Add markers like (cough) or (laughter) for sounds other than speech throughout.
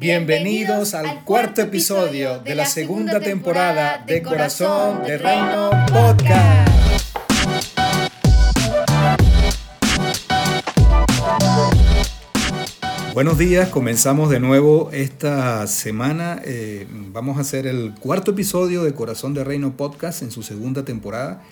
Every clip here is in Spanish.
Bienvenidos al cuarto episodio de la segunda temporada de Corazón de Reino Podcast. Buenos días, comenzamos de nuevo esta semana. Eh, vamos a hacer el cuarto episodio de Corazón de Reino Podcast en su segunda temporada.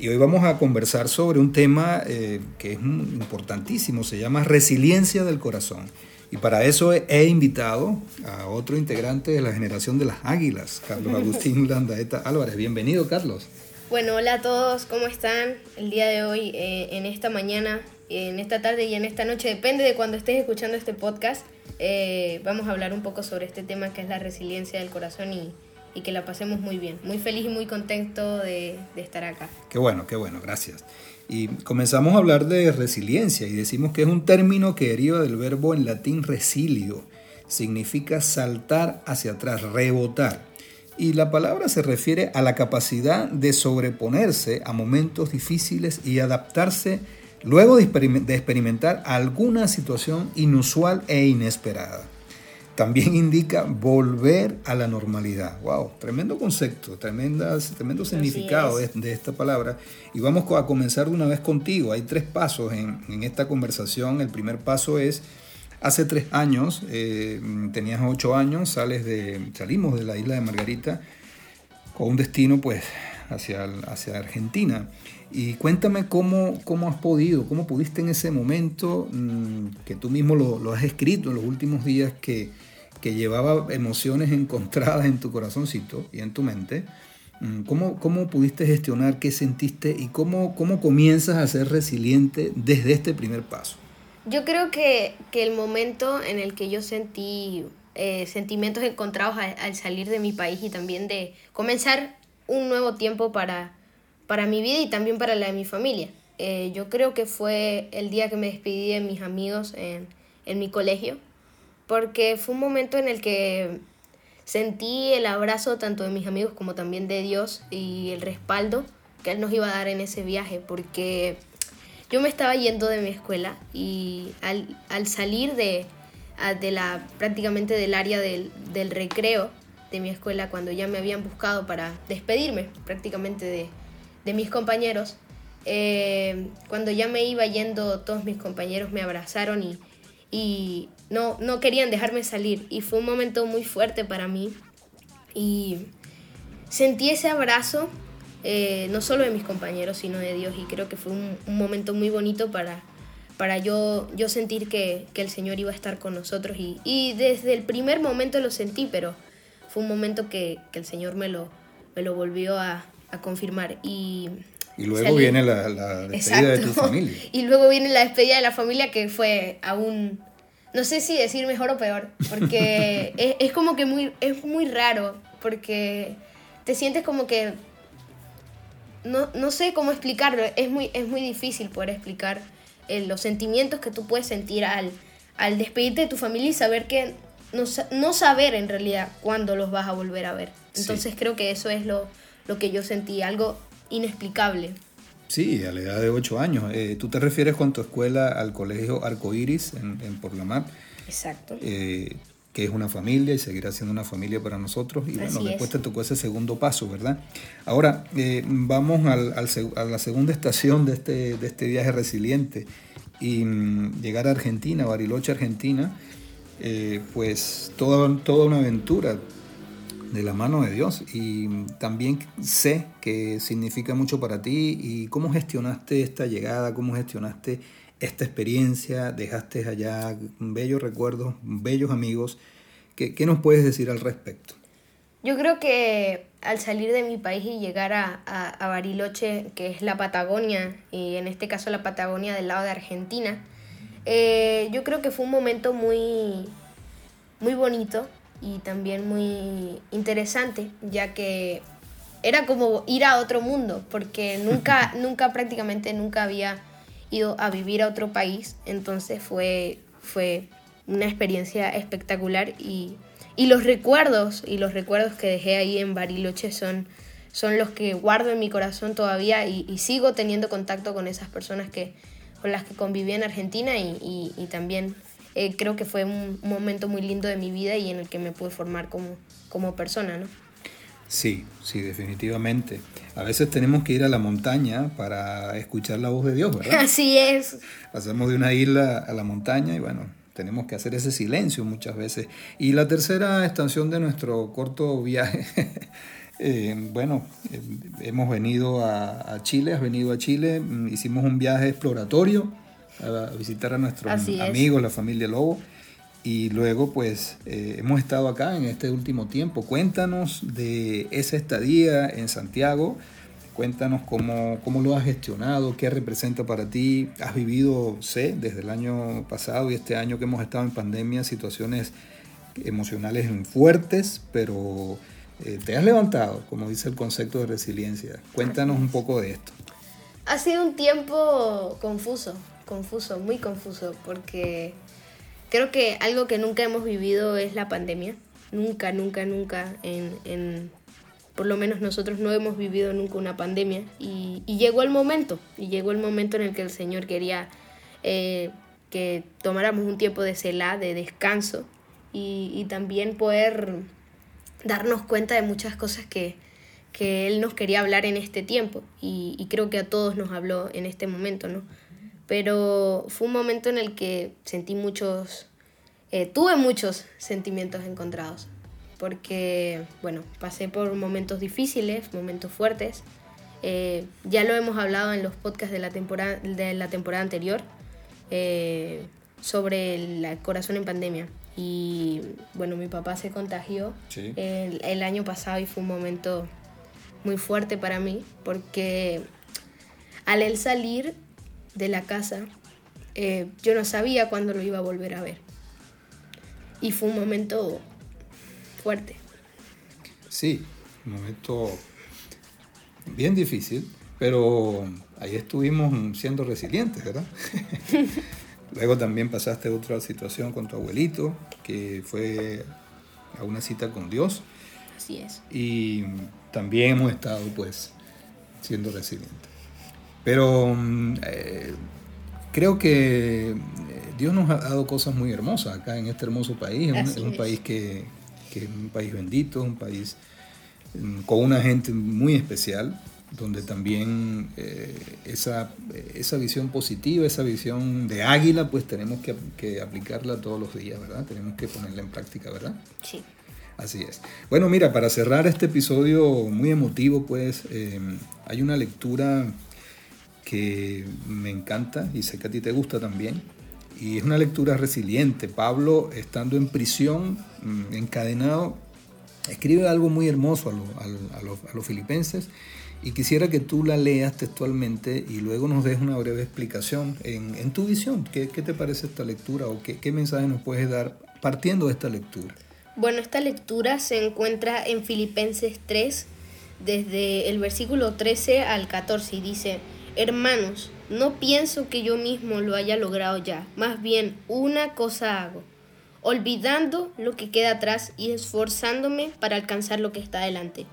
Y hoy vamos a conversar sobre un tema eh, que es importantísimo, se llama resiliencia del corazón. Y para eso he invitado a otro integrante de la generación de las águilas, Carlos Agustín (laughs) Landaeta Álvarez. Bienvenido, Carlos. Bueno, hola a todos, ¿cómo están? El día de hoy, eh, en esta mañana, en esta tarde y en esta noche, depende de cuando estés escuchando este podcast, eh, vamos a hablar un poco sobre este tema que es la resiliencia del corazón y, y que la pasemos muy bien. Muy feliz y muy contento de, estar acá. Qué bueno, qué bueno, gracias. Y comenzamos a hablar de resiliencia y decimos que es un término que deriva del verbo en latín resilio. Significa saltar hacia atrás, rebotar. Y la palabra se refiere a la capacidad de sobreponerse a momentos difíciles y adaptarse luego de experimentar alguna situación inusual e inesperada también (laughs) indica volver a la normalidad. ¡Wow! Tremendo concepto, tremendas, tremendo significado de, esta palabra. Y vamos a comenzar de una vez contigo. Hay tres pasos en, esta conversación. El primer paso es, hace tres años, eh, tenías ocho años, sales de, salimos de la isla de Margarita con un destino pues hacia, hacia Argentina. Y cuéntame cómo, cómo has podido, cómo pudiste en ese momento, mm, que tú mismo lo, lo, has escrito en los últimos días, que, que llevaba emociones encontradas en tu corazoncito y en tu mente. Mm, ¿Cómo, cómo pudiste gestionar qué sentiste y cómo, cómo comienzas a ser resiliente desde este primer paso? Yo creo que, que el momento en el que yo sentí eh, sentimientos encontrados al, al salir de mi país y también de comenzar un nuevo tiempo para, para mi vida y también para la de mi familia. Eh, yo creo que fue el día que me despedí de mis amigos en, en mi colegio, porque fue un momento en el que sentí el abrazo tanto de mis amigos como también de Dios y el respaldo que Él nos iba a dar en ese viaje, porque yo me estaba yendo de mi escuela y al, al salir de, de la, prácticamente del área del, del recreo, de mi escuela cuando ya me habían buscado para despedirme prácticamente de, de mis compañeros. Eh, cuando ya me iba yendo, todos mis compañeros me abrazaron y no, no querían dejarme salir. Y fue un momento muy fuerte para mí. Y sentí ese abrazo, eh, no solo de mis compañeros, sino de Dios. Y creo que fue un, un momento muy bonito para, para yo, yo sentir que, que, el Señor iba a estar con nosotros. Y, y desde el primer momento lo sentí, pero fue un momento que, que el Señor me lo, me lo volvió a, a confirmar. Y, y luego salí. viene la, la despedida Exacto. de tu familia. (laughs) Y luego viene la despedida de la familia que fue aún, no sé si decir mejor o peor, porque (laughs) es, es, como que muy, es muy raro, porque te sientes como que, no, no sé cómo explicarlo, es muy, es muy difícil poder explicar eh, los sentimientos que tú puedes sentir al, al despedirte de tu familia y saber que no, no saber en realidad cuándo los vas a volver a ver. Entonces sí. creo que eso es lo, lo que yo sentí, algo inexplicable. Sí, a la edad de 8 años. Eh, ¿Tú te refieres con tu escuela al colegio Arcoiris en, en Porlamar? Exacto. Eh, que es una familia y seguirá siendo una familia para nosotros. Y bueno, después es. te tocó ese segundo paso, ¿verdad? Ahora, eh, vamos al, al, a la segunda (laughs) estación de este, de este viaje resiliente y mm, llegar a Argentina, Bariloche, Argentina eh, pues toda, toda una aventura de la mano de Dios y también sé que significa mucho para ti y cómo gestionaste esta llegada, cómo gestionaste esta experiencia, dejaste allá bellos recuerdos, bellos amigos. ¿Qué, qué nos puedes decir al respecto? Yo creo que al salir de mi país y llegar a, a, Bariloche, que es la Patagonia, y en este caso la Patagonia del lado de Argentina, eh, yo creo que fue un momento muy, muy bonito y también muy interesante, ya que era como ir a otro mundo, porque (laughs) nunca, nunca prácticamente nunca había ido a vivir a otro país, entonces fue, fue una experiencia espectacular y, y los recuerdos y los recuerdos que dejé ahí en Bariloche son, son los que guardo en mi corazón todavía y, y sigo teniendo contacto con esas personas que, con las que conviví en Argentina y, y, y también eh, creo que fue un momento muy lindo de mi vida y en el que me pude formar como, como persona, ¿no? Sí, sí, definitivamente. A veces tenemos que ir a la montaña para escuchar la voz de Dios, ¿verdad? (laughs) Así es. Pasamos de una isla a la montaña y bueno, tenemos que hacer ese silencio muchas veces. Y la tercera estación de nuestro corto viaje, (laughs) eh, bueno, eh, hemos venido a, Chile, has venido a Chile, mm, hicimos un viaje exploratorio a, visitar a nuestros amigos, la familia Lobo. Y luego pues eh, hemos estado acá en este último tiempo. Cuéntanos de esa estadía en Santiago, Cuéntanos cómo, cómo, lo has gestionado, qué representa para ti. Has vivido, sé, desde el año pasado y este año que hemos estado en pandemia, situaciones emocionales fuertes, pero eh, te has levantado, como dice el concepto de resiliencia. Cuéntanos un poco de esto. Ha sido un tiempo confuso, confuso, muy confuso, porque creo que algo que nunca hemos vivido es la pandemia. Nunca, nunca, nunca en, por lo menos nosotros no hemos vivido nunca una pandemia y, llegó el momento, y llegó el momento en el que el Señor quería eh, que tomáramos un tiempo de cela, de descanso y, también poder darnos cuenta de muchas cosas que, que Él nos quería hablar en este tiempo y, creo que a todos nos habló en este momento, ¿no? Pero fue un momento en el que sentí muchos, eh, tuve muchos sentimientos encontrados porque, bueno, pasé por momentos difíciles, momentos fuertes. Eh, ya lo hemos hablado en los podcasts de la temporada, de la temporada anterior eh, sobre el corazón en pandemia. Y bueno, mi papá se contagió el, año pasado y fue un momento muy fuerte para mí porque al él salir de la casa, eh, yo no sabía cuándo lo iba a volver a ver. Y fue un momento fuerte. Sí, un momento bien difícil, pero ahí estuvimos siendo resilientes, ¿verdad? (laughs) Luego también pasaste otra situación con tu abuelito, que fue a una cita con Dios. Así es. Y también hemos estado pues siendo resilientes. Pero mm, eh, creo que eh, Dios nos ha dado cosas muy hermosas acá en este hermoso país. Es un, país que, que es un país bendito, un país mm, con una gente muy especial, donde también eh, esa, esa visión positiva, esa visión de águila, pues tenemos que, que, aplicarla todos los días, ¿verdad? Tenemos que ponerla en práctica, ¿verdad? Sí. Así es. Bueno, mira, para cerrar este episodio muy emotivo, pues eh, hay una lectura que me encanta y sé que a ti te gusta también, y es una lectura resiliente. Pablo, estando en prisión, mm, encadenado, escribe algo muy hermoso a, los, filipenses y quisiera que tú la leas textualmente y luego nos des una breve explicación en, tu visión. ¿Qué, te parece esta lectura o qué, qué mensaje nos puedes dar partiendo de esta lectura? Bueno, esta lectura se encuentra en Filipenses 3, desde el versículo 13 al 14, y dice, Hermanos, no pienso que yo mismo lo haya logrado ya, más bien una cosa hago, olvidando lo que queda atrás y esforzándome para alcanzar lo que está delante.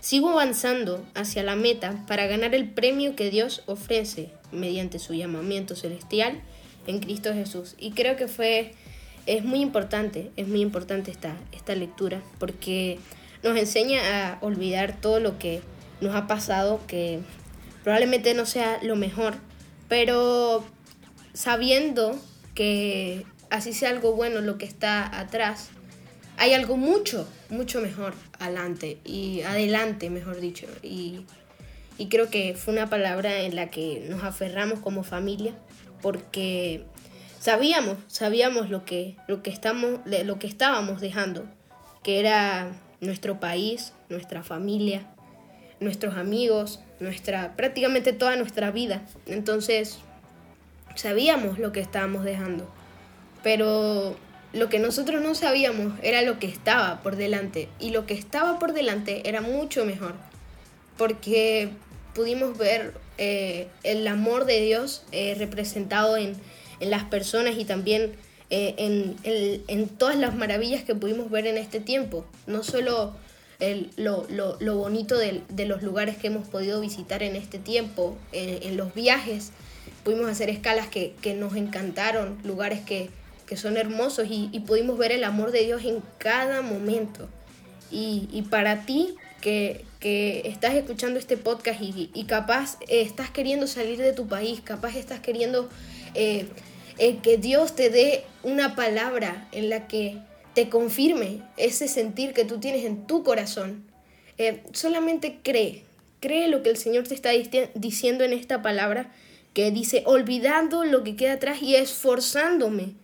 Sigo avanzando hacia la meta para ganar el premio que Dios ofrece mediante su llamamiento celestial en Cristo Jesús. Y creo que fue, es muy importante, es muy importante esta, esta lectura porque nos enseña a olvidar todo lo que nos ha pasado, que probablemente no sea lo mejor, pero sabiendo que así sea algo bueno lo que está atrás, hay algo mucho, mucho mejor adelante y adelante, mejor dicho. Y, y creo que fue una palabra en la que nos aferramos como familia porque sabíamos, sabíamos lo que, lo que, estamos, lo que estábamos dejando, que era nuestro país, nuestra familia, nuestros amigos, nuestra, prácticamente toda nuestra vida. Entonces, sabíamos lo que estábamos dejando. Pero lo que nosotros no sabíamos era lo que estaba por delante. Y lo que estaba por delante era mucho mejor. Porque pudimos ver eh, el amor de Dios eh, representado en, en, las personas y también eh, en, en, todas las maravillas que pudimos ver en este tiempo. No solo lo, lo, bonito de, los lugares que hemos podido visitar en este tiempo, en, los viajes. Pudimos hacer escalas que, que, nos encantaron, lugares que, que son hermosos y, pudimos ver el amor de Dios en cada momento. Y, para ti que, estás escuchando este podcast y, capaz eh, estás queriendo salir de tu país, capaz estás queriendo eh, eh, que Dios te dé una palabra en la que te confirme ese sentir que tú tienes en tu corazón. solamente cree, cree lo que el Señor te está diciendo en esta palabra que dice, olvidando lo que queda atrás y esforzándome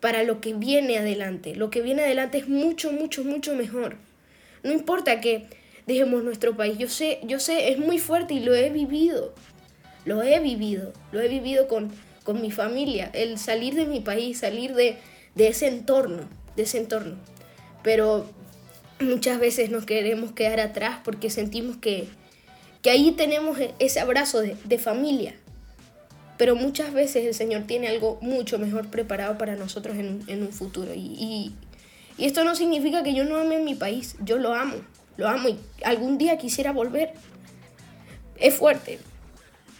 para lo que viene adelante. Lo que viene adelante es mucho, mucho, mucho mejor. No importa que dejemos nuestro país. Yo sé, yo sé, es muy fuerte y lo he vivido. Lo he vivido. Lo he vivido con, con mi familia. El salir de mi país, salir de, de ese entorno, de ese entorno. Pero muchas veces nos queremos quedar atrás porque sentimos que, que ahí tenemos ese abrazo de, de familia pero muchas veces el Señor tiene algo mucho mejor preparado para nosotros en, un futuro. Y, esto no significa que yo no ame mi país, yo lo amo, lo amo y algún día quisiera volver. Es fuerte,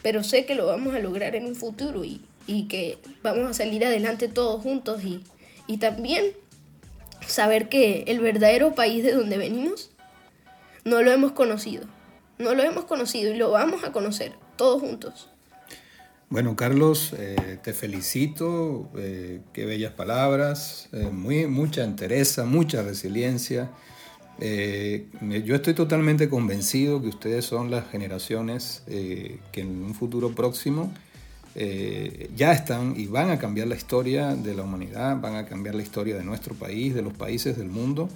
pero sé que lo vamos a lograr en un futuro y, que vamos a salir adelante todos juntos y, y también saber que el verdadero país de donde venimos no lo hemos conocido, no lo hemos conocido y lo vamos a conocer todos juntos. Bueno, Carlos, eh, te felicito, eh, qué bellas palabras, eh, muy, mucha entereza, mucha resiliencia. yo estoy totalmente convencido que ustedes son las generaciones que en un futuro próximo ya están y van a cambiar la historia de la humanidad, van a cambiar la historia de nuestro país, de los países del mundo,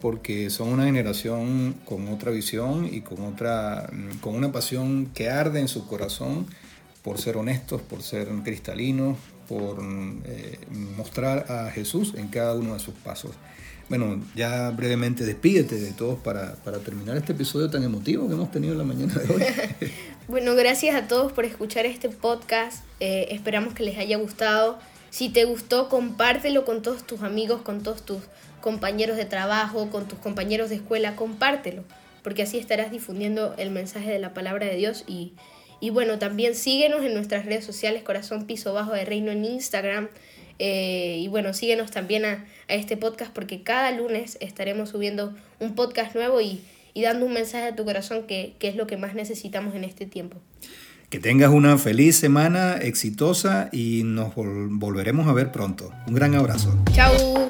porque son una generación con otra visión y con, otra, con una pasión que arde en su corazón por ser honestos, por ser cristalinos, por eh, mostrar a Jesús en cada uno de sus pasos. Bueno, ya brevemente despídete de todos para, terminar este episodio tan emotivo que hemos tenido en la mañana de hoy. (laughs) bueno, gracias a todos por escuchar este podcast. Eh, esperamos que les haya gustado. Si te gustó, compártelo con todos tus amigos, con todos tus compañeros de trabajo, con tus compañeros de escuela, compártelo, porque así estarás difundiendo el mensaje de la palabra de Dios y y bueno, también síguenos en nuestras redes sociales, Corazón Piso Bajo de Reino en Instagram. Eh, y bueno, síguenos también a, este podcast porque cada lunes estaremos subiendo un podcast nuevo y, dando un mensaje a tu corazón que, que es lo que más necesitamos en este tiempo. Que tengas una feliz semana exitosa y nos volveremos a ver pronto. Un gran abrazo. Chao.